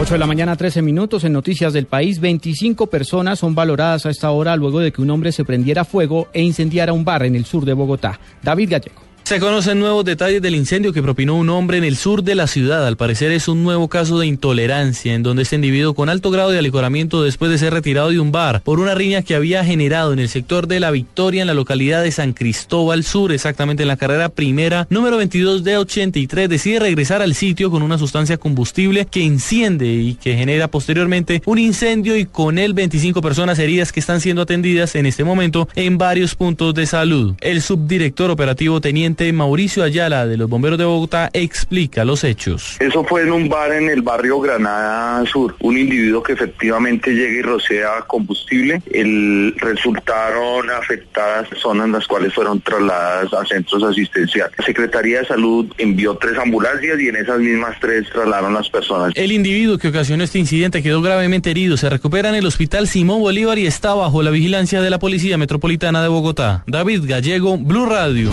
8 de la mañana, 13 minutos. En Noticias del País, 25 personas son valoradas a esta hora luego de que un hombre se prendiera fuego e incendiara un bar en el sur de Bogotá. David Gallego. Se conocen nuevos detalles del incendio que propinó un hombre en el sur de la ciudad. Al parecer es un nuevo caso de intolerancia en donde este individuo con alto grado de alicoramiento después de ser retirado de un bar por una riña que había generado en el sector de La Victoria en la localidad de San Cristóbal Sur, exactamente en la carrera primera número 22 de 83, decide regresar al sitio con una sustancia combustible que enciende y que genera posteriormente un incendio y con él 25 personas heridas que están siendo atendidas en este momento en varios puntos de salud. El subdirector operativo teniente Mauricio Ayala de los Bomberos de Bogotá explica los hechos. Eso fue en un bar en el barrio Granada Sur. Un individuo que efectivamente llega y rocea combustible. El, resultaron afectadas zonas las cuales fueron trasladadas a centros asistenciales. La Secretaría de Salud envió tres ambulancias y en esas mismas tres trasladaron las personas. El individuo que ocasionó este incidente quedó gravemente herido. Se recupera en el hospital Simón Bolívar y está bajo la vigilancia de la Policía Metropolitana de Bogotá. David Gallego, Blue Radio.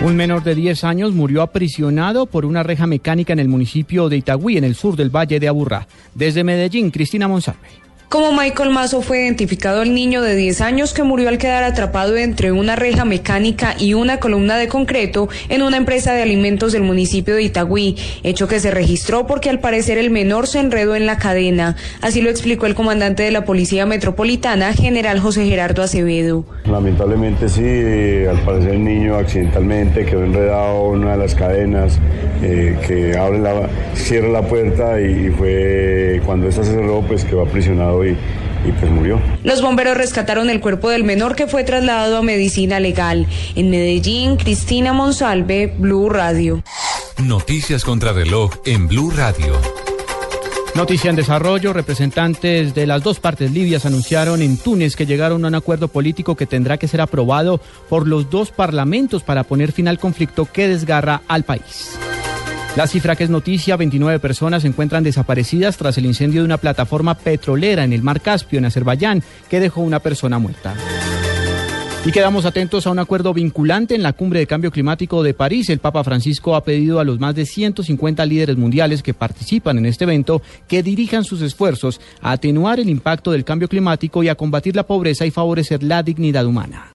Un menor de 10 años murió aprisionado por una reja mecánica en el municipio de Itagüí, en el sur del Valle de Aburrá. Desde Medellín, Cristina Monsalve. Como Michael Mazo fue identificado el niño de 10 años que murió al quedar atrapado entre una reja mecánica y una columna de concreto en una empresa de alimentos del municipio de Itagüí, hecho que se registró porque al parecer el menor se enredó en la cadena. Así lo explicó el comandante de la Policía Metropolitana, general José Gerardo Acevedo. Lamentablemente sí, eh, al parecer el niño accidentalmente quedó enredado en una de las cadenas eh, que abre la, cierra la puerta y fue cuando esta se cerró pues quedó aprisionado y, pues murió. Los bomberos rescataron el cuerpo del menor que fue trasladado a medicina legal. En Medellín, Cristina Monsalve, Blue Radio. Noticias contra reloj en Blue Radio. Noticia en desarrollo, representantes de las dos partes libias anunciaron en Túnez que llegaron a un acuerdo político que tendrá que ser aprobado por los dos parlamentos para poner fin al conflicto que desgarra al país. La cifra que es noticia, 29 personas se encuentran desaparecidas tras el incendio de una plataforma petrolera en el mar Caspio, en Azerbaiyán, que dejó una persona muerta. Y quedamos atentos a un acuerdo vinculante en la cumbre de cambio climático de París. El Papa Francisco ha pedido a los más de 150 líderes mundiales que participan en este evento que dirijan sus esfuerzos a atenuar el impacto del cambio climático y a combatir la pobreza y favorecer la dignidad humana.